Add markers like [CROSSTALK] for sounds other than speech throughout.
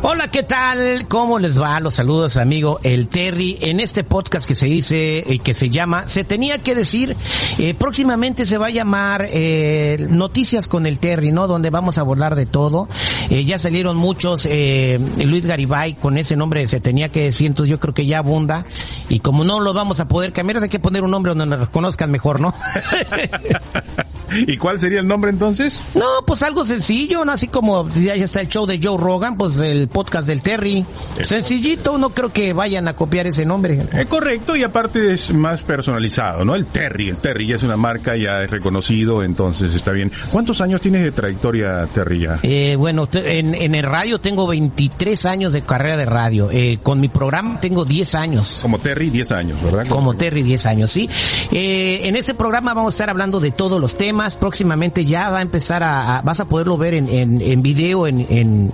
Hola, ¿qué tal? ¿Cómo les va? Los saludos, amigo El Terry, en este podcast que se dice, y que se llama, se tenía que decir, eh, próximamente se va a llamar eh, Noticias con el Terry, ¿no? Donde vamos a abordar de todo. Eh, ya salieron muchos, eh, Luis Garibay con ese nombre se tenía que decir, entonces yo creo que ya abunda. Y como no lo vamos a poder cambiar, hay que poner un nombre donde nos reconozcan mejor, ¿no? [LAUGHS] ¿Y cuál sería el nombre entonces? No, pues algo sencillo, ¿no? Así como ya está el show de Joe Rogan, pues el podcast del Terry. Sencillito, no creo que vayan a copiar ese nombre. Es correcto y aparte es más personalizado, ¿no? El Terry, el Terry ya es una marca, ya es reconocido, entonces está bien. ¿Cuántos años tienes de trayectoria, Terry, ya? Eh, bueno, en, en, el radio tengo 23 años de carrera de radio. Eh, con mi programa tengo 10 años. Como Terry, 10 años, ¿verdad? Como Terry, 10 años, sí. Eh, en ese programa vamos a estar hablando de todos los temas. Próximamente ya va a empezar a, vas a poderlo ver en, en, video, en,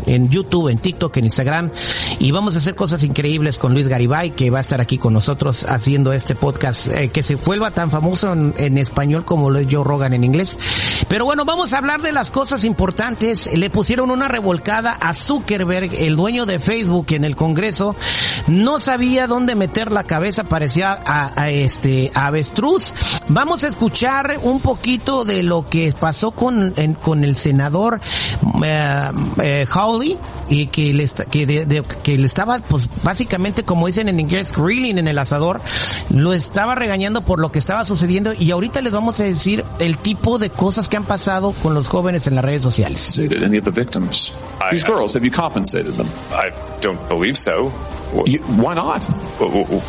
en, YouTube, en TikTok, en Instagram. Y vamos a hacer cosas increíbles con Luis Garibay, que va a estar aquí con nosotros haciendo este podcast, eh, que se vuelva tan famoso en, español como lo es Joe Rogan en inglés. Pero bueno, vamos a hablar de las cosas importantes. Le pusieron una revolcada a Zuckerberg, el dueño de Facebook, en el Congreso. No sabía dónde meter la cabeza, parecía a, a este avestruz. Vamos a escuchar un poquito de lo que pasó con, en, con el senador eh, eh, Hawley y que le, que, de, de, que le estaba, pues básicamente como dicen en inglés, grilling en el asador, lo estaba regañando por lo que estaba sucediendo y ahorita les vamos a decir el tipo de cosas que han pasado con los jóvenes en las redes sociales. Any of the victims? These girls, have you compensated them? I don't believe so. You, why not?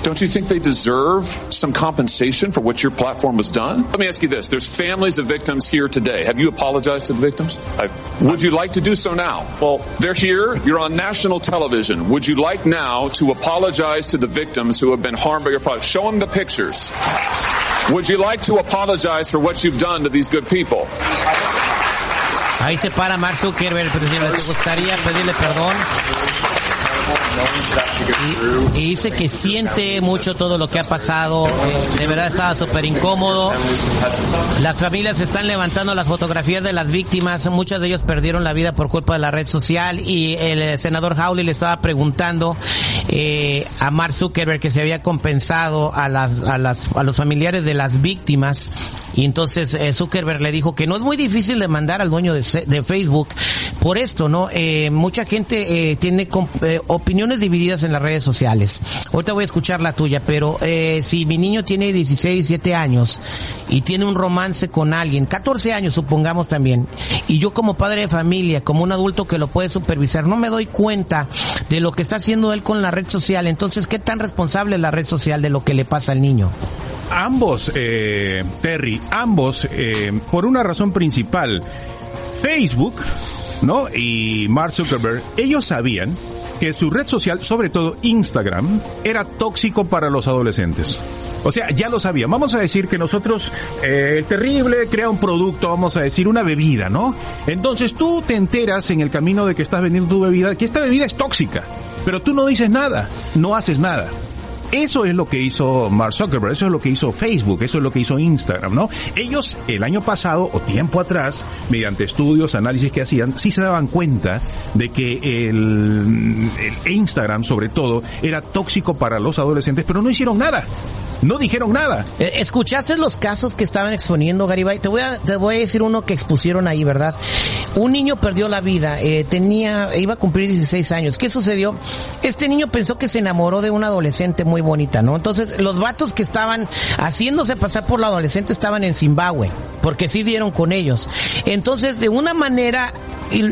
Don't you think they deserve some compensation for what your platform has done? Let me ask you this. There's families of victims here today. Have you apologized to the victims? I, Would you like to do so now? Well, they're here. You're on national television. Would you like now to apologize to the victims who have been harmed by your product? Show them the pictures. Would you like to apologize for what you've done to these good people? Ahí se para Mark Zuckerberg, presidente. ¿Te gustaría pedirle perdón? Y, dice que siente mucho todo lo que ha pasado, eh, de verdad estaba súper incómodo. Las familias están levantando las fotografías de las víctimas, muchos de ellos perdieron la vida por culpa de la red social. Y el senador Hawley le estaba preguntando eh, a Mark Zuckerberg que se había compensado a las, a las, a los familiares de las víctimas. Y entonces eh, Zuckerberg le dijo que no es muy difícil demandar al dueño de, de Facebook por esto, ¿no? Eh, mucha gente eh, tiene eh, opiniones divididas en las redes sociales. Ahorita voy a escuchar la tuya, pero eh, si mi niño tiene 16, 17 años y tiene un romance con alguien, 14 años supongamos también, y yo como padre de familia, como un adulto que lo puede supervisar, no me doy cuenta de lo que está haciendo él con la red social, entonces, ¿qué tan responsable es la red social de lo que le pasa al niño? Ambos, eh, Terry, ambos, por una razón principal, Facebook, ¿no? Y Mark Zuckerberg, ellos sabían que su red social, sobre todo Instagram, era tóxico para los adolescentes. O sea, ya lo sabían. Vamos a decir que nosotros, eh, el terrible crea un producto, vamos a decir una bebida, ¿no? Entonces tú te enteras en el camino de que estás vendiendo tu bebida, que esta bebida es tóxica, pero tú no dices nada, no haces nada. Eso es lo que hizo Mark Zuckerberg, eso es lo que hizo Facebook, eso es lo que hizo Instagram, ¿no? Ellos el año pasado o tiempo atrás, mediante estudios, análisis que hacían, sí se daban cuenta de que el, Instagram, sobre todo, era tóxico para los adolescentes, pero no hicieron nada. No dijeron nada. ¿Escuchaste los casos que estaban exponiendo, Garibay? Te voy a, te voy a decir uno que expusieron ahí, ¿verdad? Un niño perdió la vida, eh, tenía, iba a cumplir 16 años. ¿Qué sucedió? Este niño pensó que se enamoró de una adolescente muy bonita, ¿no? Entonces, los vatos que estaban haciéndose pasar por la adolescente estaban en Zimbabue, porque sí dieron con ellos. Entonces, de una manera,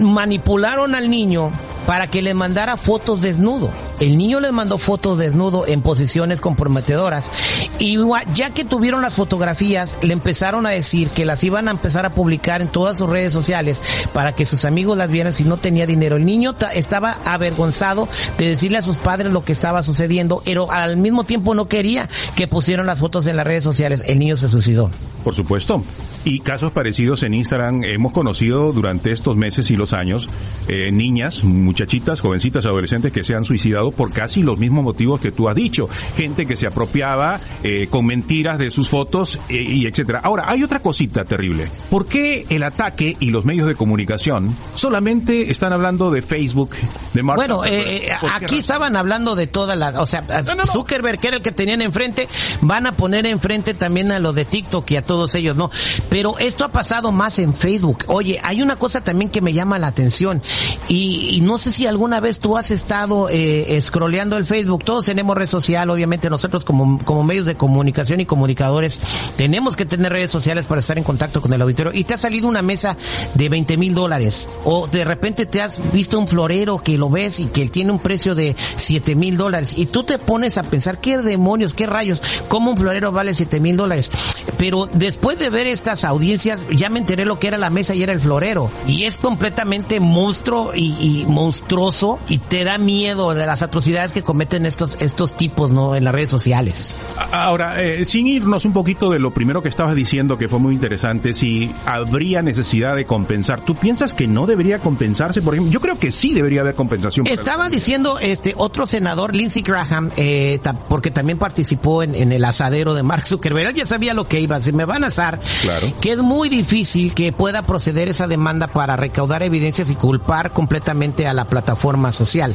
manipularon al niño para que le mandara fotos desnudo. El niño les mandó fotos desnudo en posiciones comprometedoras y ya que tuvieron las fotografías, le empezaron a decir que las iban a empezar a publicar en todas sus redes sociales para que sus amigos las vieran si no tenía dinero. El niño estaba avergonzado de decirle a sus padres lo que estaba sucediendo, pero al mismo tiempo no quería que pusieran las fotos en las redes sociales. El niño se suicidó. Por supuesto. Y casos parecidos en Instagram hemos conocido durante estos meses y los años eh, niñas, muchachitas, jovencitas, adolescentes que se han suicidado por casi los mismos motivos que tú has dicho. Gente que se apropiaba eh, con mentiras de sus fotos eh, y etcétera. Ahora, hay otra cosita terrible. ¿Por qué el ataque y los medios de comunicación solamente están hablando de Facebook, de Mark Bueno, aquí estaban hablando de todas las, o sea, Zuckerberg, que era el que tenían enfrente, van a poner enfrente también a los de TikTok y a todos ellos, ¿no? Pero esto ha pasado más en Facebook. Oye, hay una cosa también que me llama la atención y, no sé si alguna vez tú has estado eh, scrolleando el Facebook. Todos tenemos red social, obviamente nosotros como, medios de comunicación y comunicadores tenemos que tener redes sociales para estar en contacto con el auditorio y te ha salido una mesa de 20 mil dólares o de repente te has visto un florero que lo ves y que tiene un precio de 7 mil dólares y tú te pones a pensar qué demonios, qué rayos, cómo un florero vale 7 mil dólares. Pero después de ver estas audiencias, ya me enteré lo que era la mesa y era el florero. Y es completamente monstruo y, monstruoso y te da miedo de las atrocidades que cometen estos, estos tipos, ¿no? En las redes sociales. Ahora, eh, sin irnos un poquito de lo primero que estabas diciendo, que fue muy interesante, si habría necesidad de compensar, ¿tú piensas que no debería compensarse? Por ejemplo, yo creo que sí debería haber compensación. Estaba diciendo este otro senador, Lindsey Graham, eh, porque también participó en, en, el asadero de Mark Zuckerberg. Él ya sabía lo que iba. Si me van a asar, claro que es muy difícil que pueda proceder esa demanda para recaudar evidencias y culpar completamente a la plataforma social.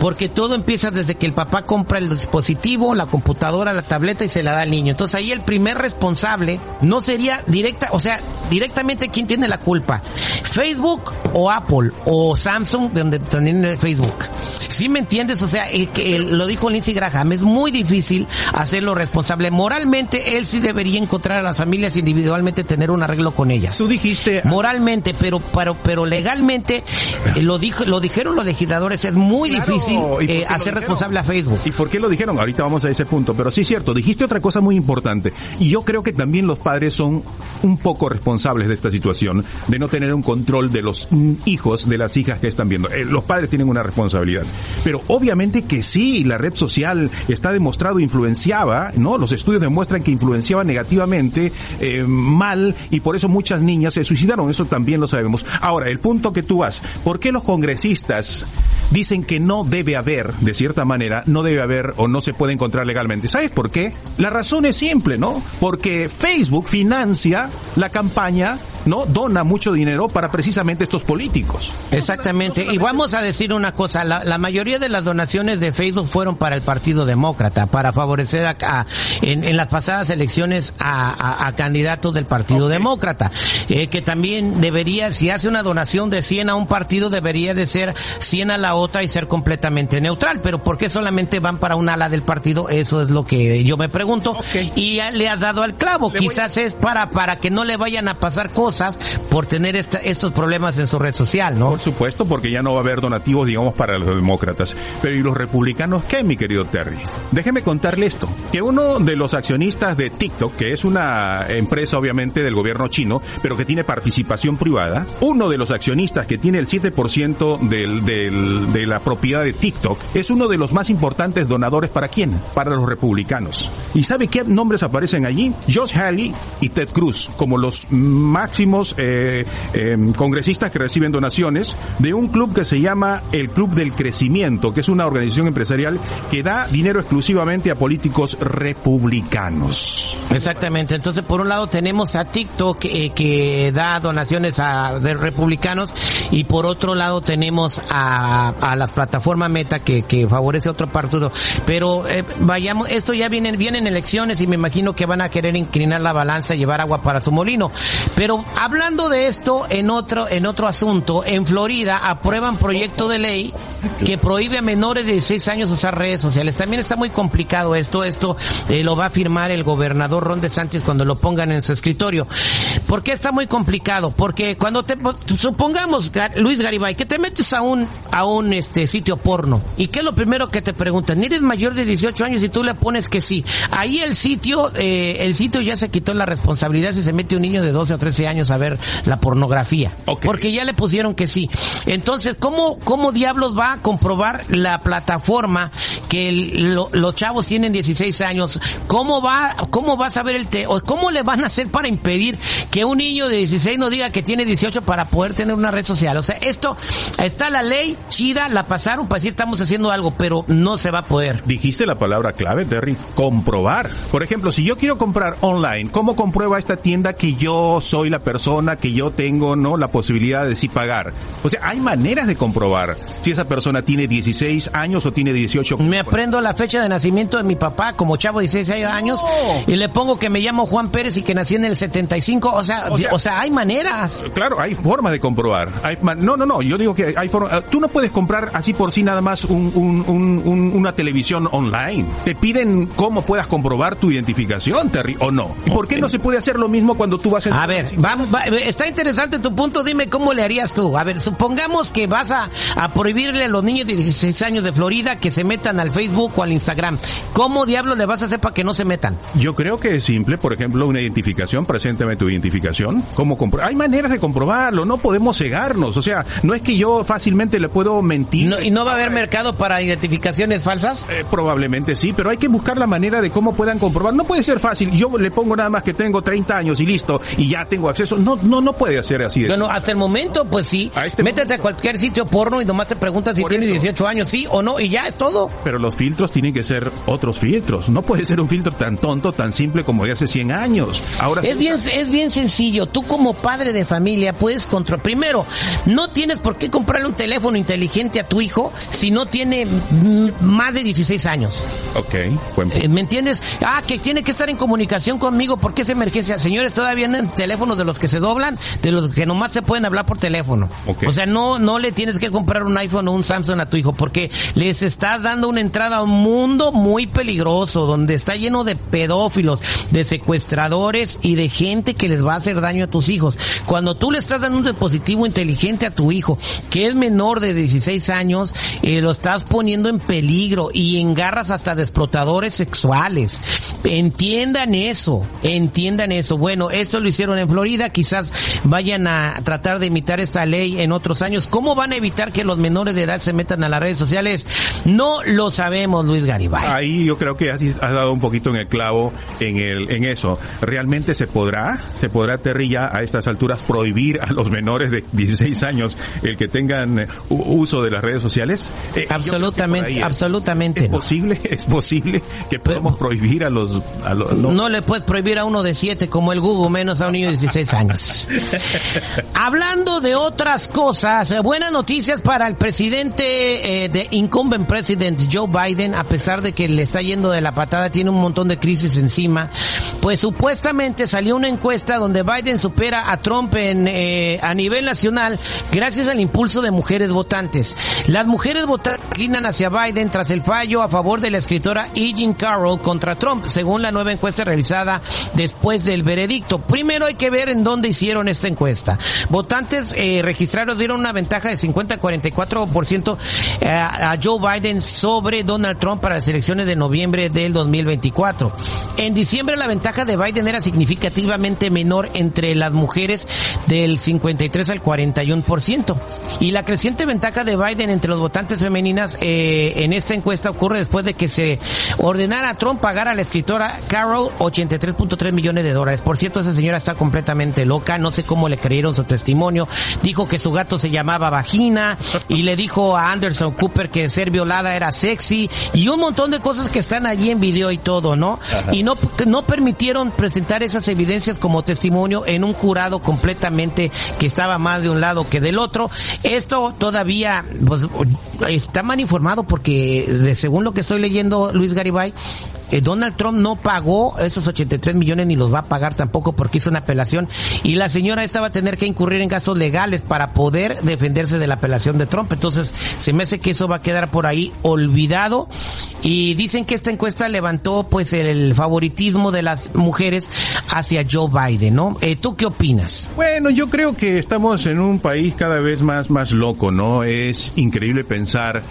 Porque todo empieza desde que el papá compra el dispositivo, la computadora, la tableta y se la da al niño. Entonces ahí el primer responsable no sería directa, o sea, directamente quién tiene la culpa. Facebook o Apple o Samsung, donde también es Facebook. ¿Sí me entiendes? O sea, lo dijo Lindsey Graham, es muy difícil hacerlo responsable. Moralmente, él sí debería encontrar a las familias individualmente tener un arreglo con ellas. Tú dijiste moralmente, pero pero pero legalmente eh, lo dijo lo dijeron los legisladores es muy difícil eh, hacer responsable a Facebook. ¿Y por qué lo dijeron? Ahorita vamos a ese punto, pero sí es cierto, dijiste otra cosa muy importante y yo creo que también los padres son un poco responsables de esta situación de no tener un control de los hijos de las hijas que están viendo. Eh, los padres tienen una responsabilidad. Pero obviamente que sí, la red social está demostrado influenciaba, ¿no? Los estudios demuestran que influenciaba negativamente mal y por eso muchas niñas se suicidaron, eso también lo sabemos. Ahora, el punto que tú vas, ¿por qué los congresistas dicen que no debe haber, de cierta manera, no debe haber o no se puede encontrar legalmente? ¿Sabes por qué? La razón es simple, ¿no? Porque Facebook financia la campaña ¿no? Dona mucho dinero para precisamente estos políticos. Exactamente. Y vamos a decir una cosa, la, mayoría de las donaciones de Facebook fueron para el Partido Demócrata, para favorecer a, en, las pasadas elecciones a, candidatos del Partido Demócrata, eh, que también debería, si hace una donación de 100 a un partido, debería de ser 100 a la otra y ser completamente neutral. Pero ¿por qué solamente van para un ala del partido? Eso es lo que yo me pregunto. Y le has dado al clavo. Quizás es para, para que no le vayan a pasar cosas por tener estos problemas en su red social, ¿no? Por supuesto, porque ya no va a haber donativos, digamos, para los demócratas. Pero ¿y los republicanos qué, mi querido Terry? Déjeme contarle esto, que uno de los accionistas de TikTok, que es una empresa obviamente del gobierno chino, pero que tiene participación privada, uno de los accionistas que tiene el 7% del, del, de la propiedad de TikTok, es uno de los más importantes donadores para quién? Para los republicanos. ¿Y sabe qué nombres aparecen allí? Josh Halley y Ted Cruz, como los máximos eh, em, congresistas que reciben donaciones de un club que se llama el Club del Crecimiento, que es una organización empresarial que da dinero exclusivamente a políticos republicanos. Exactamente. Entonces, por un lado tenemos a TikTok eh, que da donaciones a de republicanos y por otro lado tenemos a, a las plataformas Meta que, favorece otro partido. Pero eh, vayamos, esto ya vienen vienen elecciones y me imagino que van a querer inclinar la balanza y llevar agua para su molino. Pero hablando de esto en otro, en otro asunto, en Florida aprueban proyecto de ley que prohíbe a menores de 16 años usar redes sociales. También está muy complicado esto, esto eh, lo va a firmar el gobernador Ron DeSantis cuando lo pongan en su escritorio. ¿Por qué está muy complicado? Porque cuando te, supongamos, Luis Garibay, que te metes a un, a un este sitio porno, ¿y qué es lo primero que te preguntan? ¿Eres mayor de 18 años y tú le pones que sí? Ahí el sitio, eh, el sitio ya se quitó la responsabilidad si se mete un niño de 12 o 13 años a ver la pornografía. Porque ya le pusieron que sí. Entonces, ¿cómo, cómo diablos va a comprobar la plataforma que los chavos tienen 16 años? ¿Cómo va, cómo va a saber el te, o cómo le van a hacer para impedir que un niño de 16 no diga que tiene 18 para poder tener una red social? O sea, esto, está la ley chida, la pasaron para decir estamos haciendo algo, pero no se va a poder. Dijiste la palabra clave, Terry, comprobar. Por ejemplo, si yo quiero comprar online, ¿cómo comprueba esta tienda que yo soy la persona, que yo tengo, no, la posibilidad de sí pagar? O sea, hay maneras de comprobar si esa persona tiene 16 años o tiene 18. Me aprendo la fecha de nacimiento de mi papá como chavo de 16 años y le pongo que me llamo Juan Pérez y que nací en el 75. O sea, o sea, hay maneras. Claro, hay formas de comprobar. no, no, no. Yo digo que hay formas. Tú no puedes comprar así por sí nada más un, un, una televisión online. Te piden cómo puedas comprobar tu identificación, Terry, o no. ¿Y por qué no se puede hacer lo mismo cuando tú vas a... A ver, vamos, está interesante tu punto. Dime cómo le harías tú. A ver, supongamos que vas a, a prohibirle a los niños de 16 años de Florida que se metan al Facebook o al Instagram. ¿Cómo diablo le vas a hacer para que no se metan? Yo creo que es simple. Por ejemplo, una identificación. Preséntame tu identificación. ¿Cómo Hay maneras de comprobarlo. No podemos cegarnos. O sea, no es que yo fácilmente le puedo mentir. ¿Y no va a haber mercado para identificaciones falsas? Eh, probablemente sí, pero hay que buscar la manera de cómo puedan comprobar. No puede ser fácil. Yo le pongo nada más que tengo 30 años y listo y ya tengo acceso. No, no, no puede ser así. Bueno, hasta el momento, pues sí. Este Métete a cualquier sitio porno y nomás te preguntas si tienes 18 años, sí o no, y ya es todo. Pero los filtros tienen que ser otros filtros. No puede ser un filtro tan tonto, tan simple como de hace 100 años. Ahora es bien, es bien sencillo. Tú como padre de familia puedes controlar. Primero, no tienes por qué comprarle un teléfono inteligente a tu hijo si no tiene más de 16 años. Ok, buen punto. Eh, ¿Me entiendes? Ah, que tiene que estar en comunicación conmigo porque es emergencia. Señores, todavía andan teléfonos de los que se doblan, de los que nomás se pueden hablar por teléfono. O sea, no, no le tienes que comprar un iPhone o un Samsung a tu hijo porque les estás dando una entrada a un mundo muy peligroso donde está lleno de pedófilos, de secuestradores y de gente que les va a hacer daño a tus hijos. Cuando tú le estás dando un dispositivo inteligente a tu hijo que es menor de 16 años, eh, lo estás poniendo en peligro y en garras hasta de explotadores sexuales. Entiendan eso, entiendan eso. Bueno, esto lo hicieron en Florida, quizás vayan a tratar de imitar esa ley en otros años. ¿Cómo van a evitar que los menores de edad se metan a las redes sociales? No lo sabemos, Luis Garibay. Ahí yo creo que has, dado un poquito en el clavo en el en eso. ¿Realmente se podrá, se podrá Terry ya a estas alturas prohibir a los menores de 16 años el que tengan eh, uso de las redes sociales? Eh, absolutamente, absolutamente. ¿Es posible? [LAUGHS] ¿Es posible que podamos prohibir a los, a los no. le puedes prohibir a uno de 7 como el Google menos a un niño de 16 Hablando de otras cosas, eh, buenas noticias para el presidente de incumbent president Joe Biden, a pesar de que le está yendo de la patada, tiene un montón de crisis encima. Pues supuestamente salió una encuesta donde Biden supera a Trump en, eh, a nivel nacional gracias al impulso de mujeres votantes. Las mujeres votantes inclinan hacia Biden tras el fallo a favor de la escritora E. Jean Carroll contra Trump, según la nueva encuesta realizada después del veredicto. Primero hay que ver en dónde hicieron esta encuesta. Votantes eh, registrados dieron una ventaja de 50-44% eh, a Joe Biden sobre Donald Trump para las elecciones de noviembre del 2024. En diciembre la ventaja de Biden era significativamente menor entre las mujeres del 53 al 41%. Y la creciente ventaja de Biden entre los votantes femeninas eh, en esta encuesta ocurre después de que se ordenara a Trump pagar a la escritora Carol 83.3 millones de dólares. Por cierto, esa señora está completamente loca, no sé cómo le creyeron su testimonio. Dijo que su gato se llamaba Vagina y le dijo a Anderson Cooper que ser violada era sexy y un montón de cosas que están allí en video y todo, ¿no? Y no, no permitió presentar esas evidencias como testimonio en un jurado completamente que estaba más de un lado que del otro. Esto todavía pues, está mal informado porque de, según lo que estoy leyendo Luis Garibay, eh, Donald Trump no pagó esos 83 millones ni los va a pagar tampoco porque hizo una apelación y la señora esta va a tener que incurrir en gastos legales para poder defenderse de la apelación de Trump. Entonces, se me hace que eso va a quedar por ahí olvidado y dicen que esta encuesta levantó pues el favoritismo de las mujeres hacia Joe Biden, ¿no? Eh, ¿Tú qué opinas? Bueno, yo creo que estamos en un país cada vez más, más loco, ¿no? Es increíble pensar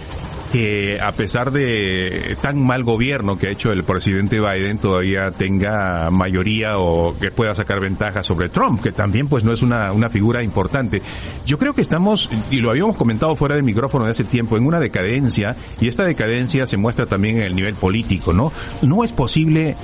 que a pesar de tan mal gobierno que ha hecho el presidente Biden todavía tenga mayoría o que pueda sacar ventaja sobre Trump, que también pues no es una, una figura importante. Yo creo que estamos, y lo habíamos comentado fuera del micrófono de hace tiempo, en una decadencia, y esta decadencia se muestra también en el nivel político, ¿no? No es posible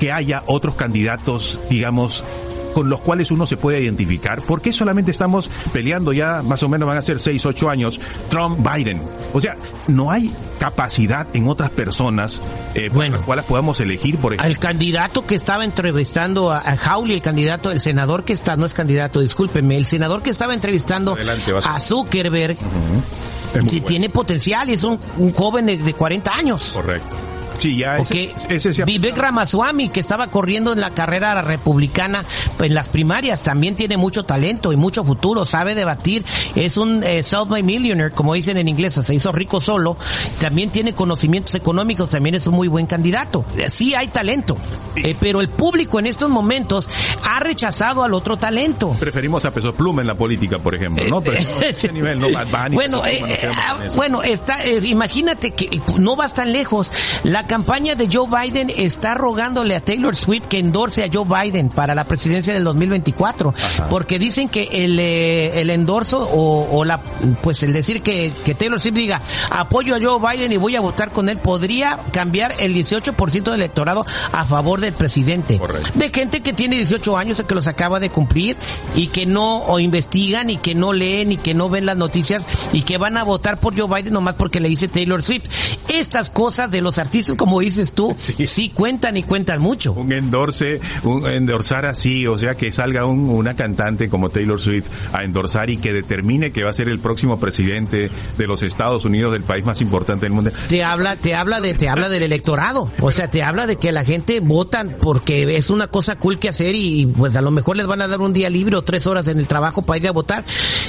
que haya otros candidatos, digamos, con los cuales uno se puede identificar. ¿Por qué solamente estamos peleando ya, más o menos van a ser 6, 8 años, Trump-Biden? O sea, no hay capacidad en otras personas eh, por Bueno. las cuales podamos elegir, por ejemplo. Al candidato que estaba entrevistando a, a el candidato, el senador que está, no es candidato, discúlpeme, el senador que estaba entrevistando Adelante, a Zuckerberg, bueno. tiene potencial y es un, un joven de, de 40 años. Correcto. Sí, ya Porque ese, ese se Vivek Ramaswamy, que estaba corriendo en la carrera republicana en las primarias, también tiene mucho talento y mucho futuro, sabe debatir, es un eh, self-made millionaire, como dicen en inglés, se hizo rico solo, también tiene conocimientos económicos, también es un muy buen candidato. Eh, Sí hay talento, eh, pero el público en estos momentos ha rechazado al otro talento. preferimos a Peso Pluma en la política, por ejemplo, ¿no? Pero no, [LAUGHS] ese nivel, no Bad Bunny, bueno, eh, eh, ah, bueno, está, eh, imagínate que eh, no vas tan lejos. La campaña de Joe Biden está rogándole a Taylor Swift que endorse a Joe Biden para la presidencia del 2024, porque dicen que el, eh, el endorso o, o la, pues el decir que, que Taylor Swift diga apoyo a Joe Biden y voy a votar con él podría cambiar el 18% del electorado a favor del presidente. Correcto. De gente que tiene 18 años que los acaba de cumplir y que no o investigan y que no leen y que no ven las noticias y que van a votar por Joe Biden nomás porque le dice Taylor Swift. Estas cosas de los artistas, como dices tú, [LAUGHS] sí, cuentan y cuentan mucho. un endorse, un endorsar así, o sea, que salga un- una cantante como Taylor Swift a endorsar y que determine que va a ser el próximo presidente de los Estados Unidos, del país más importante del mundo. Te habla, te habla de, te habla del electorado. O sea, te habla de que la gente votan porque es una cosa cool que hacer y pues a lo mejor les van a dar un día libre o tres horas en el trabajo para ir a votar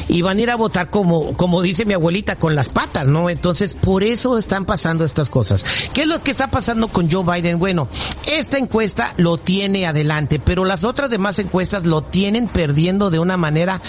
y van a ir a votar como, como dice mi abuelita, con las patas, ¿no? Entonces, por eso están pasando estas cosas. ¿Qué es lo que está pasando con Joe Biden? Bueno, esta encuesta lo tiene adelante, pero las otras demás encuestas lo tienen perdiendo de una manera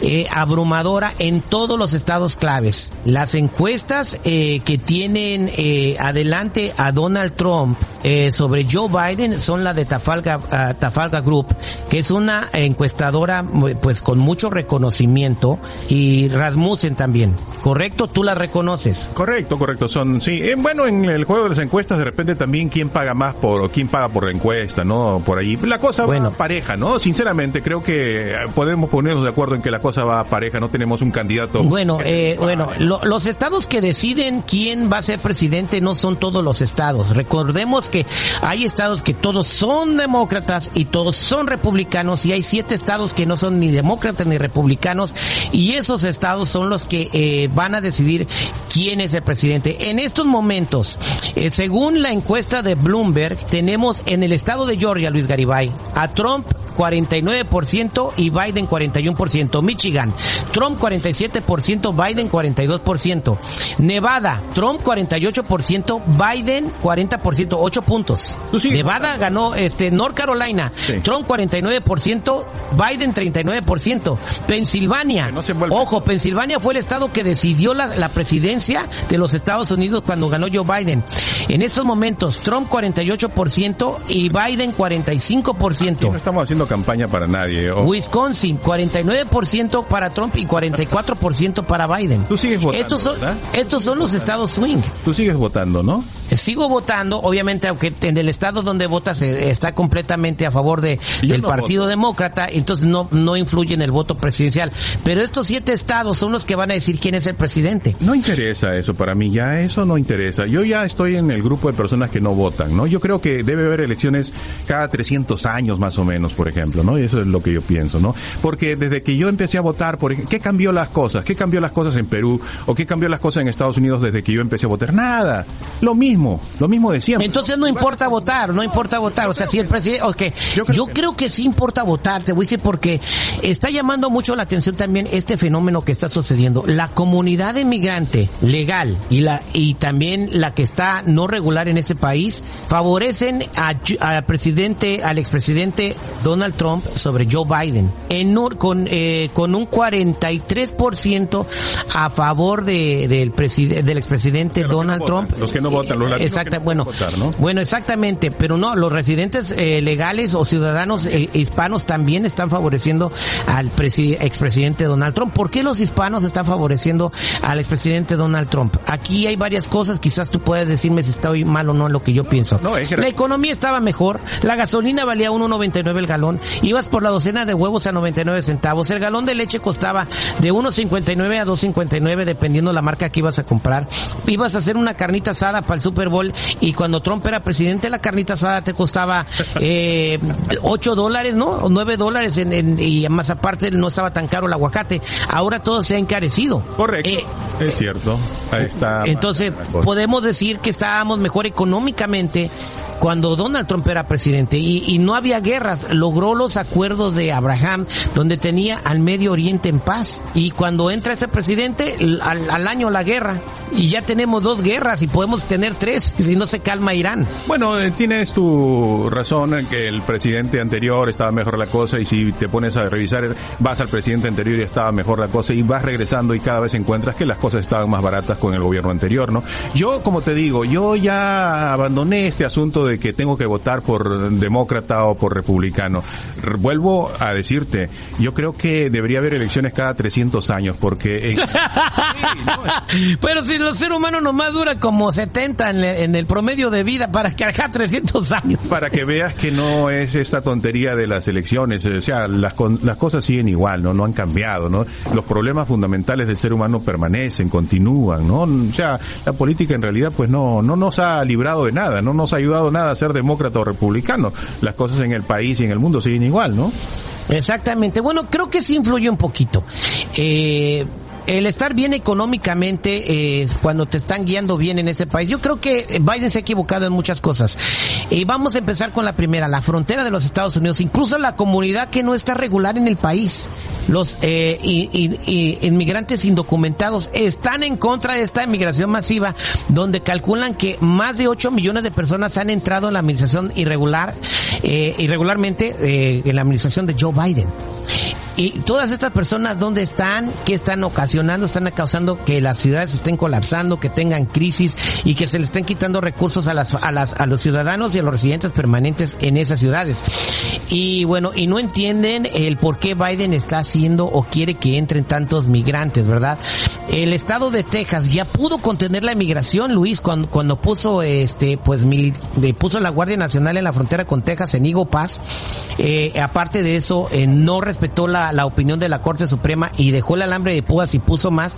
eh, abrumadora en todos los estados claves. Las encuestas eh, que tienen eh, adelante a Donald Trump eh, sobre Joe Biden son la de Tafalga, ah, Tafalga Group, que es una encuestadora mu- pues con mucho reconocimiento y Rasmussen también. ¿Correcto? Tú la reconoces. Correcto, correcto. Son, sí. Eh, bueno, en el juego de las encuestas, de repente también quién paga más por, o quién paga por la encuesta, ¿no? Por ahí. La cosa Bueno. va pareja, ¿no? Sinceramente, creo que podemos ponernos de acuerdo en que la cosa va pareja. No tenemos un candidato. Bueno, eh, bueno, lo- los estados que deciden quién va a ser presidente no son todos los estados. Recordemos que hay estados que todos son demócratas y todos son republicanos y hay siete estados que no son ni demócratas ni republicanos y esos estados son los que eh, van a decidir quién es el presidente. En estos momentos, eh, según la encuesta de Bloomberg, tenemos en el estado de Georgia, Luis Garibay, a Trump 49% y Biden 41%. Michigan, Trump 47%, Biden 42%. Nevada, Trump 48%, Biden 40%, 8 puntos. Nevada ganó este North Carolina, Sí. Trump 49%, Biden 39%. Pensilvania, no ojo, Pensilvania fue el estado que decidió la, la presidencia de los Estados Unidos cuando ganó Joe Biden. En estos momentos, Trump 48% y Biden 45%. No estamos haciendo campaña para nadie. o- Wisconsin, 49% para Trump y 44% para Biden. Tú sigues votando, Estos son, ¿verdad? estos son los estados swing. Tú sigues votando, ¿no? Sigo votando, obviamente, aunque en el estado donde votas eh, está completamente a favor de, del no Partido voto. Demócrata, entonces no, no influye en el voto presidencial. Pero estos siete estados son los que van a decir quién es el presidente. No interesa eso para mí, ya eso no interesa. Yo ya estoy en el grupo de personas que no votan, ¿no? Yo creo que debe haber elecciones cada 300 años más o menos, por ejemplo. Ejemplo, ¿no? Y eso es lo que yo pienso, ¿no? Porque desde que yo empecé a votar, por ¿qué cambió las cosas? ¿Qué cambió las cosas en Perú? ¿O qué cambió las cosas en Estados Unidos desde que yo empecé a votar? Nada. Lo mismo, lo mismo de siempre. Entonces no importa votar, no importa votar. O sea, si el presidente, okay. yo, creo, creo que sí importa votar, te voy a decir porque está llamando mucho la atención también este fenómeno que está sucediendo. La comunidad inmigrante legal y la y también la que está no regular en ese país favorecen al presidente, al expresidente Donald Trump sobre Joe Biden en con eh, con un 43% a favor de, del presidente del expresidente Donald Trump. los que no votan, los Exacto, bueno, bueno, exactamente, pero no, los residentes eh, legales o ciudadanos eh, hispanos también están favoreciendo al expresidente Donald Trump. ¿Por qué los hispanos están favoreciendo al expresidente Donald Trump? Aquí hay varias cosas, quizás tú puedes decirme si estoy mal o no en lo que yo pienso. la economía estaba mejor, la gasolina valía 1.99 el galón, ibas por la docena de huevos a 99 centavos, el galón de leche costaba de 1.59 a 2.59 dependiendo la marca que ibas a comprar, ibas a hacer una carnita asada para el Super Bowl y cuando Trump era presidente la carnita asada te costaba [LAUGHS] eh, 8 dólares, ¿no? O 9 dólares en, y más aparte no estaba tan caro el aguacate. Ahora todo se ha encarecido. Correcto. Eh, es cierto. Ahí está. Entonces, podemos decir que estábamos mejor económicamente cuando Donald Trump era presidente y, y, no había guerras, logró los acuerdos de Abraham donde tenía al Medio Oriente en paz y cuando entra ese presidente al, al año la guerra y ya tenemos dos guerras y podemos tener tres si no se calma Irán. Bueno, eh, tienes tu razón en que el presidente anterior estaba mejor la cosa y si te pones a revisar vas al presidente anterior y estaba mejor la cosa y vas regresando y cada vez encuentras que las cosas estaban más baratas con el gobierno anterior, ¿no? Yo, como te digo, yo ya abandoné este asunto de que tengo que votar por demócrata o por republicano. Vuelvo a decirte, yo creo que debería haber elecciones cada 300 años porque... [LAUGHS] Pero si los seres humanos nomás dura como 70 en, el promedio de vida para que acá 300 años. Para que veas que no es esta tontería de las elecciones, o sea, las, las cosas siguen igual, ¿no? No han cambiado, ¿no? Los problemas fundamentales del ser humano permanecen, continúan, ¿no? O sea, la política en realidad pues no, no nos ha librado de nada, no nos ha ayudado nada a ser demócrata o republicano. Las cosas en el país y en el mundo siguen igual, ¿no? Exactamente. Bueno, creo que sí influye un poquito. Eh, el estar bien económicamente eh, cuando te están guiando bien en este país. Yo creo que Biden se ha equivocado en muchas cosas. Y vamos a empezar con la primera, la frontera de los Estados Unidos, incluso la comunidad que no está regular en el país. Los eh, inmigrantes indocumentados están en contra de esta inmigración masiva, donde calculan que más de 8 millones de personas han entrado en la administración irregular, eh, irregularmente eh, en la administración de Joe Biden. Y todas estas personas, ¿dónde están? ¿Qué están ocasionando? Están causando que las ciudades estén colapsando, que tengan crisis y que se le estén quitando recursos a las, a las, a los ciudadanos y a los residentes permanentes en esas ciudades. Y bueno, y no entienden el por qué Biden está haciendo o quiere que entren tantos migrantes, ¿verdad? El estado de Texas ya pudo contener la inmigración, Luis, cuando, cuando puso este, pues, mil, puso la Guardia Nacional en la frontera con Texas en Higo Paz. Eh, aparte de eso, eh, no respetó la la, opinión de la Corte Suprema y dejó el alambre de púas y puso más.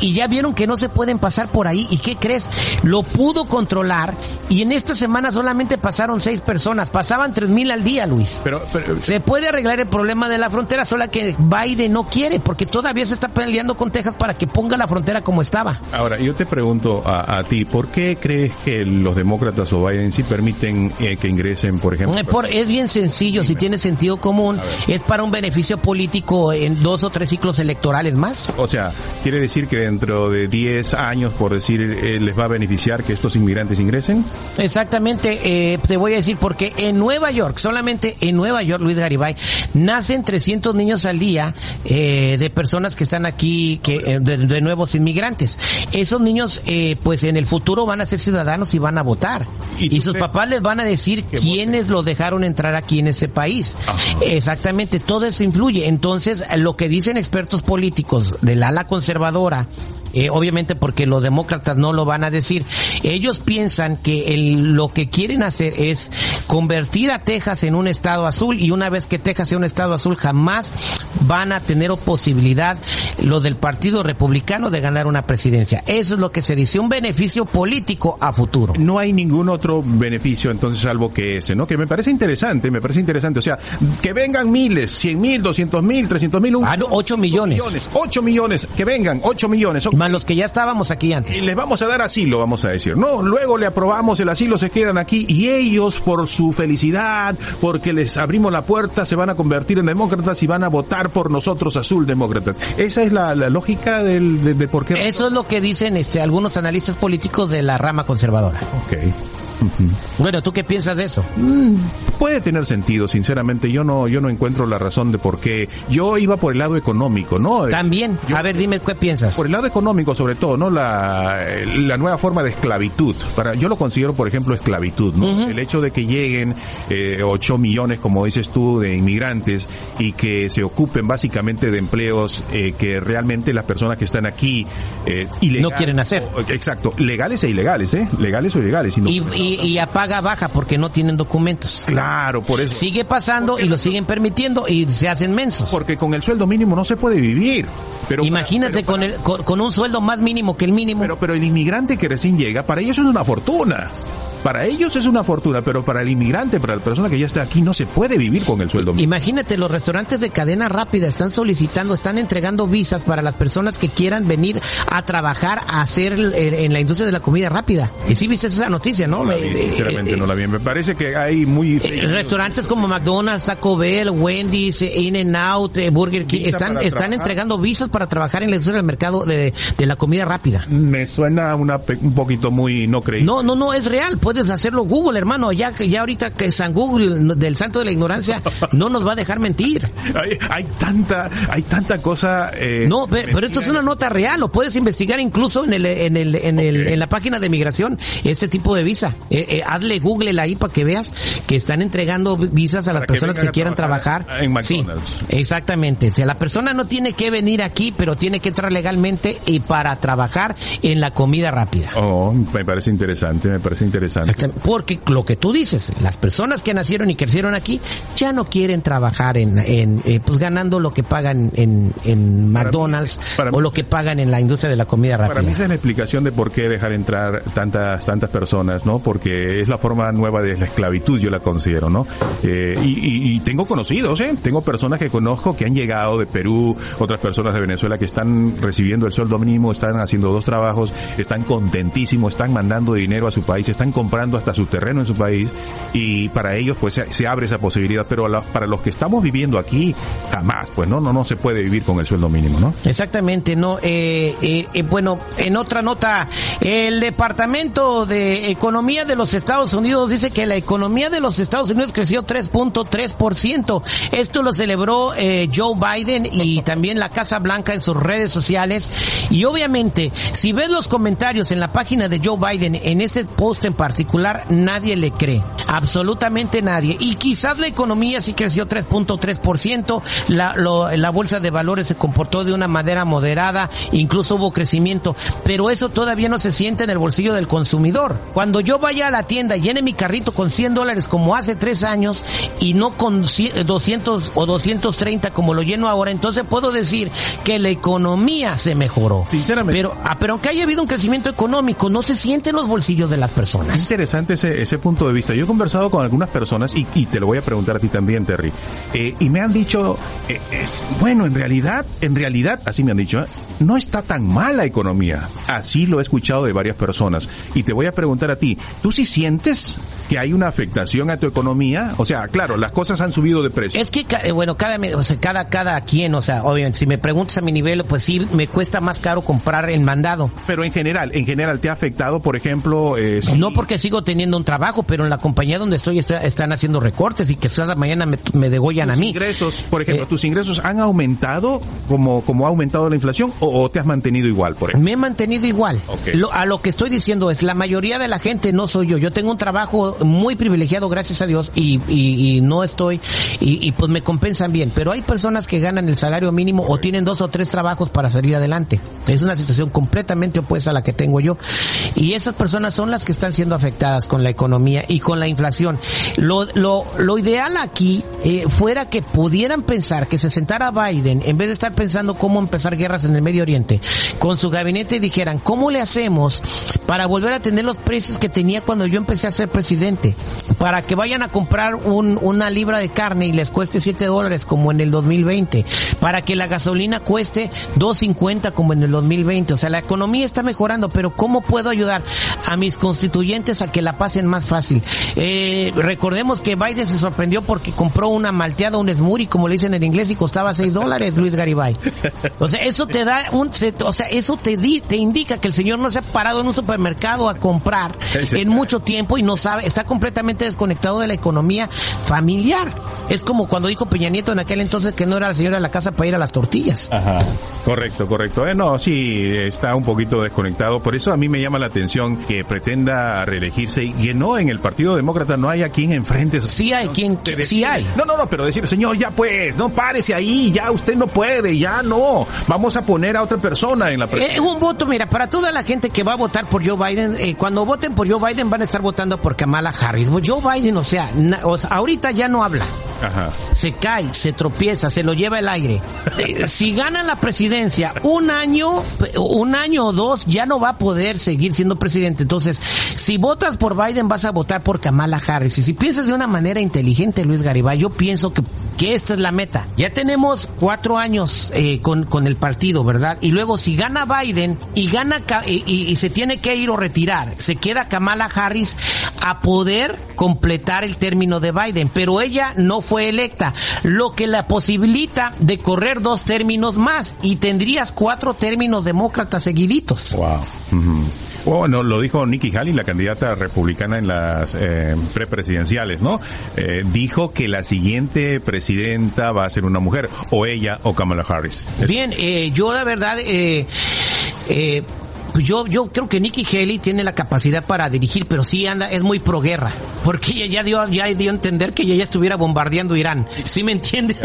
Y ya vieron que no se pueden pasar por ahí. ¿Y qué crees? Lo pudo controlar y en esta semana solamente pasaron seis personas. Pasaban tres mil al día, Luis. Pero, se puede arreglar el problema de la frontera, solo que Biden no quiere, porque todavía se está peleando con Texas para que ponga la frontera como estaba. Ahora, yo te pregunto a, ti, ¿por qué crees que los demócratas o Biden sí permiten eh, que ingresen, por ejemplo? es bien sencillo, si tiene sentido común, es para un beneficio político en dos o tres ciclos electorales más. O sea, quiere decir que dentro de 10 años, por decir, eh, les va a beneficiar que estos inmigrantes ingresen? Exactamente, eh, te voy a decir porque en Nueva York, solamente en Nueva York, Luis Garibay, nacen 300 niños al día eh, de personas que están aquí, que de, nuevos inmigrantes. Esos niños, pues en el futuro van a ser ciudadanos y van a votar. Y, sus papás les van a decir quiénes los dejaron entrar aquí en este país. Exactamente, todo eso influye. Entonces, lo que dicen expertos políticos del ala conservadora eh, obviamente porque los demócratas no lo van a decir. Ellos piensan que el, lo que quieren hacer es convertir a Texas en un estado azul y una vez que Texas sea un estado azul jamás van a tener posibilidad los del Partido Republicano de ganar una presidencia. Eso es lo que se dice, un beneficio político a futuro. No hay ningún otro beneficio entonces salvo que ese, ¿no? Que me parece interesante, me parece interesante. O sea, que vengan miles, cien mil, doscientos mil, trescientos mil, ah, no, ocho millones. millones. Ocho millones, que vengan, ocho millones. Más los que ya estábamos aquí antes. Y les vamos a dar asilo, vamos a decir. No, luego le aprobamos el asilo, se quedan aquí y ellos por su felicidad, porque les abrimos la puerta, se van a convertir en demócratas y van a votar por nosotros azul demócratas. Esa es la, lógica del, de, por qué. Eso es lo que dicen este algunos analistas políticos de la rama conservadora. Ok. Bueno, ¿tú qué piensas de eso? Mm, puede tener sentido, sinceramente. Yo no, yo no encuentro la razón de por qué. Yo iba por el lado económico, ¿no? También. a ver, dime qué piensas. Por el lado económico, sobre todo, ¿no? La, la nueva forma de esclavitud. Para, yo lo considero, por ejemplo, esclavitud, ¿no? El hecho de que lleguen eh, 8 millones, como dices tú, de inmigrantes y que se ocupen básicamente de empleos eh, que realmente las personas que están aquí eh, no quieren hacer. exacto, legales e ilegales, ¿eh? Legales o ilegales. y, y, apaga baja porque no tienen documentos. Claro, por eso. Sigue pasando y lo siguen permitiendo y se hacen mensos. Porque con el sueldo mínimo no se puede vivir. Pero Imagínate con, el, con, un sueldo más mínimo que el mínimo. Pero, pero el inmigrante que recién llega, para ellos es una fortuna. Para ellos es una fortuna, pero para el inmigrante, para la persona que ya está aquí, no se puede vivir con el sueldo mínimo. Imagínate, los restaurantes de cadena rápida están solicitando, están entregando visas para las personas que quieran venir a trabajar, a hacer en la industria de la comida rápida. Y sí viste esa noticia, ¿no? sinceramente no la vi. Me parece que hay muy... Eh, restaurantes como McDonald's, Taco Bell, Wendy's, In-N-Out, eh, Burger King, están, están entregando visas para trabajar en la industria del mercado de, la comida rápida. Me suena una, un poquito muy no creíble. No, no, no, es real. Puede hacerlo Google, hermano. Ya, ya ahorita que San Google del santo de la ignorancia [LAUGHS] no nos va a dejar mentir. Hay, tanta, hay tanta cosa. Eh, no, pero, esto es una nota real. Lo puedes investigar incluso en el, en el, en el, en la página de migración este tipo de visa. Eh, eh, hazle Google ahí para que veas que están entregando visas a las personas que, quieran trabajar, En McDonald's. Sí, exactamente. O sea, la persona no tiene que venir aquí, pero tiene que entrar legalmente y para trabajar en la comida rápida. Oh, me parece interesante, me parece interesante. Porque lo que tú dices, las personas que nacieron y crecieron aquí ya no quieren trabajar en, en eh, pues ganando lo que pagan en, en McDonald's o lo que pagan en la industria de la comida rápida. Para mí esa es la explicación de por qué dejar entrar tantas tantas personas, ¿no? Porque es la forma nueva de la esclavitud, yo la considero, ¿no? Eh, y, y, tengo conocidos, ¿eh? Tengo personas que conozco que han llegado de Perú, otras personas de Venezuela que están recibiendo el sueldo mínimo, están haciendo dos trabajos, están contentísimos, están mandando dinero a su país, están comprando hasta su terreno en su país y para ellos pues se, abre esa posibilidad, pero para los que estamos viviendo aquí jamás, pues no, no, no se puede vivir con el sueldo mínimo, ¿no? Exactamente, no. Eh, eh, eh, bueno, en otra nota, el Departamento de Economía de los Estados Unidos dice que la economía de los Estados Unidos creció 3.3%. Esto lo celebró Joe Biden y también la Casa Blanca en sus redes sociales. Y obviamente, si ves los comentarios en la página de Joe Biden en este post en particular, nadie le cree. Absolutamente nadie. Y quizás la economía sí creció 3.3%, la, la bolsa de valores se comportó de una manera moderada, incluso hubo crecimiento, pero eso todavía no se siente en el bolsillo del consumidor. Cuando yo vaya a la tienda y llene mi carrito con 100 dólares como hace tres años y no con 200 o 230 como lo lleno ahora, entonces puedo decir que la economía se mejoró. Sinceramente. Pero, ah, pero aunque haya habido un crecimiento económico, no se siente en los bolsillos de las personas interesante ese, ese punto de vista. Yo he conversado con algunas personas y, y te lo voy a preguntar a ti también, Terry. Eh, y me han dicho, eh, es, bueno, en realidad, en realidad, así me han dicho, ¿eh? no está tan mal la economía. Así lo he escuchado de varias personas. Y te voy a preguntar a ti, ¿tú sí sientes que hay una afectación a tu economía? O sea, claro, las cosas han subido de precio. Es que, bueno, cada, o sea, cada, cada quien, o sea, obviamente, si me preguntas a mi nivel, pues sí, me cuesta más caro comprar el mandado. Pero en general, en general, ¿te ha afectado, por ejemplo? no, porque que sigo teniendo un trabajo, pero en la compañía donde estoy está- están haciendo recortes y que cada mañana me, me degollan a ¿Tus mí. ingresos, por ejemplo, Eh, tus ingresos han aumentado como, como ha aumentado la inflación o, o te has mantenido igual, por ejemplo? Me he mantenido igual. Lo- a lo que estoy diciendo es, la mayoría de la gente no soy yo. Yo tengo un trabajo muy privilegiado, gracias a Dios, y, y, y no estoy, y, y pues me compensan bien. Pero hay personas que ganan el salario mínimo o tienen dos o tres trabajos para salir adelante. Es una situación completamente opuesta a la que tengo yo. Y esas personas son las que están siendo afectadas con la economía y con la inflación. Lo, lo, lo ideal aquí eh, fuera que pudieran pensar que se sentara Biden, en vez de estar pensando cómo empezar guerras en el Medio Oriente, con su gabinete y dijeran, ¿cómo le hacemos para volver a tener los precios que tenía cuando yo empecé a ser presidente? Para que vayan a comprar un, una libra de carne y les cueste 7 dólares como en el 2020. Para que la gasolina cueste 2.50 como en el 2020. O sea, la economía está mejorando, pero ¿cómo puedo ayudar a mis constituyentes a que la pasen más fácil? Eh, recordemos que Biden se sorprendió porque compró una malteada, un smoothie, como le dicen en inglés, y costaba 6 dólares, Luis Garibay. O sea, eso te da un, o sea, eso te di, te indica que el señor no se ha parado en un supermercado a comprar en mucho tiempo y no sabe, está completamente desconectado de la economía familiar. Es como cuando dijo Peña Nieto en aquel entonces que no era la señora de la casa para ir a las tortillas. Ajá. Correcto, correcto. Eh, no, sí, está un poquito desconectado. Por eso a mí me llama la atención que pretenda reelegirse y que no en el Partido Demócrata no haya quien enfrente. Sí hay quien, sí hay. No, no, no, pero decir, señor, ya pues, no párese ahí, ya usted no puede, ya no. Vamos a poner a otra persona en la Es presidencia. un voto, mira, para toda la gente que va a votar por Joe Biden, eh, cuando voten por Joe Biden van a estar votando por Kamala Harris. Joe Biden, o sea, na- o sea, ahorita ya no habla. Ajá. se cae, se tropieza, se lo lleva el aire. Eh, [LAUGHS] si gana la presidencia un año, un año o dos, ya no va a poder seguir siendo presidente. Entonces, si votas por Biden, vas a votar por Kamala Harris. Y si piensas de una manera inteligente, Luis Garibay, yo pienso que que esta es la meta. Ya tenemos cuatro años eh, con, con el partido, ¿verdad? Y luego si gana Biden y gana y, y- se tiene que ir o retirar, se queda Kamala Harris a poder completar el término de Biden, pero ella no fue electa, lo que la posibilita de correr dos términos más y tendrías cuatro términos demócratas seguiditos. Wow. Bueno, lo dijo Nikki Haley, la candidata republicana en las eh, prepresidenciales, ¿no? Eh, dijo que la siguiente presidenta va a ser una mujer, o ella o Kamala Harris. Bien, eh, yo la verdad, eh, eh, pues yo, yo creo que Nikki Haley tiene la capacidad para dirigir, pero sí anda, es muy pro guerra, porque ella ya dio, ya dio a entender que ella ya estuviera bombardeando Irán. ¿Sí me entiendes?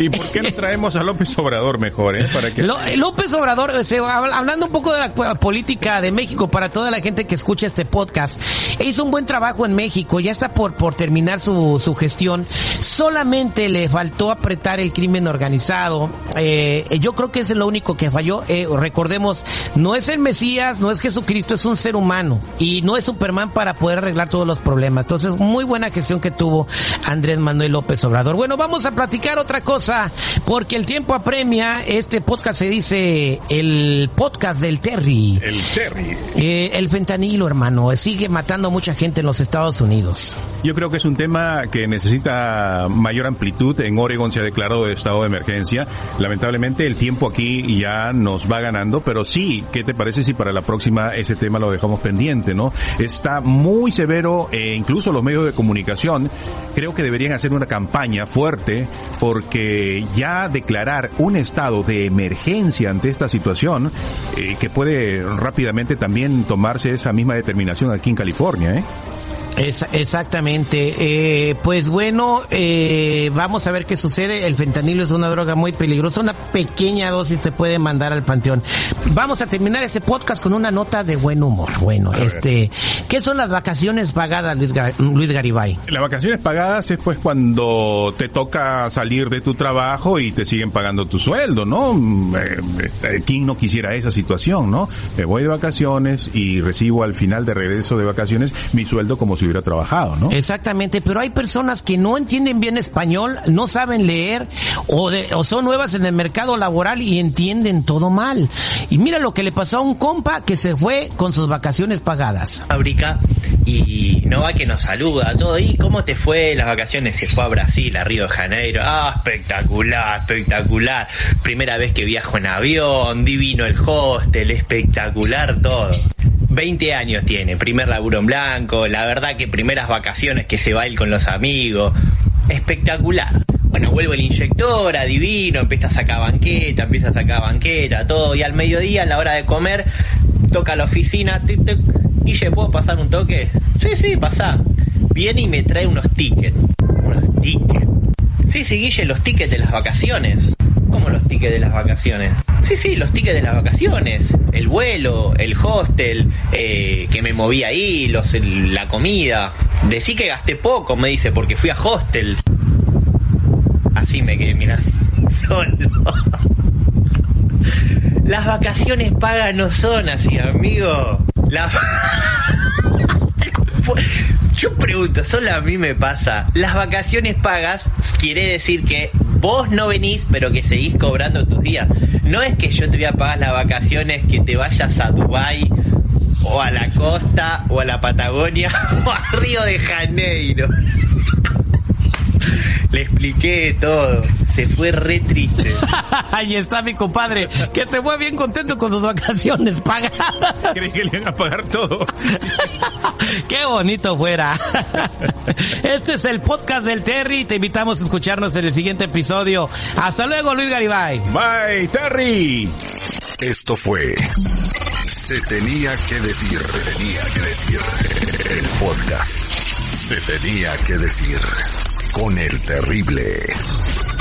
¿Y por qué no traemos a López Obrador mejor, eh? Para que... López Obrador, se va- hablando un poco de la po- política de México para toda la gente que escucha este podcast, hizo un buen trabajo en México, ya está por, por terminar su, su gestión, solamente le faltó apretar el crimen organizado, eh, yo creo que es lo único que falló, Eh, recordemos, no es el Mesías, no es Jesucristo, es un ser humano, y no es Superman para poder arreglar todos los problemas, entonces muy buena gestión que tuvo Andrés Manuel López Obrador. Bueno, vamos a platicar otra cosa, porque el tiempo apremia, este podcast se dice el podcast del Terry. El Terry. Eh, el fentanilo, hermano, sigue matando a mucha gente en los Estados Unidos. Yo creo que es un tema que necesita mayor amplitud. En Oregon se ha declarado estado de emergencia. Lamentablemente el tiempo aquí ya nos va ganando, pero sí, ¿qué te parece si para la próxima ese tema lo dejamos pendiente, no? Está muy severo e incluso los medios de comunicación creo que deberían hacer una campaña fuerte porque ya declarar un estado de emergencia ante esta situación eh, que puede rápidamente también tomarse esa misma determinación aquí en California, ¿eh? Es, exactamente. Eh, pues bueno, eh, vamos a ver qué sucede. El fentanilo es una droga muy peligrosa. Una pequeña dosis te puede mandar al panteón. Vamos a terminar este podcast con una nota de buen humor. Bueno, este, ¿qué son las vacaciones pagadas, Luis, Gar- Luis Garibay? Las vacaciones pagadas es pues cuando te toca salir de tu trabajo y te siguen pagando tu sueldo, ¿no? Mm, eh, eh, ¿Quién no quisiera esa situación, no? Me voy de vacaciones y recibo al final de regreso de vacaciones mi sueldo como si hubiera trabajado, ¿no? Exactamente, pero hay personas que no entienden bien español, no saben leer o, de- o son nuevas en el mercado laboral y entienden todo mal. Y mira lo que le pasó a un compa que se fue con sus vacaciones pagadas. fábrica y Nova que nos saluda todo y cómo te fue las vacaciones se fue a Brasil a Río de Janeiro ah espectacular espectacular primera vez que viajo en avión divino el hostel espectacular todo 20 años tiene, primer laburo en blanco, la verdad que primeras vacaciones que se va él con los amigos, espectacular. Bueno, vuelve el inyector, adivino, empieza a sacar banqueta, empieza a sacar banqueta, todo, y al mediodía, a la hora de comer, toca la oficina, tic, tic, Guille, ¿puedo pasar un toque? Sí, sí, pasa. Viene y me trae unos tickets. Unos tickets. Sí, sí, Guille, los tickets de las vacaciones. ¿Cómo los tickets de las vacaciones? Sí, sí, los tickets de las vacaciones. El vuelo, el hostel, eh, que me moví ahí, los, el- la comida. Decí que gasté poco, me dice, porque fui a hostel. Así me quedé mirando. [LAUGHS] No. Las vacaciones pagas no son así, amigo. La- [LAUGHS] Yo pregunto, solo a mí me pasa. Las vacaciones pagas quiere decir que vos no venís, pero que seguís cobrando tus días. No es que yo te voy a pagar las vacaciones que te vayas a Dubai o a la costa o a la Patagonia [LAUGHS] o a Río de Janeiro. Le expliqué todo. Se fue re triste. [LAUGHS] Ahí está mi compadre, que se fue bien contento con sus vacaciones pagadas. Creí que le iban a pagar todo. [LAUGHS] Qué bonito fuera. [LAUGHS] Este es el podcast del Terry. Te invitamos a escucharnos en el siguiente episodio. Hasta luego, Luis Garibay. Bye, Terry. Esto fue Se tenía que decir, se tenía que decir. El podcast Se tenía que decir con el terrible.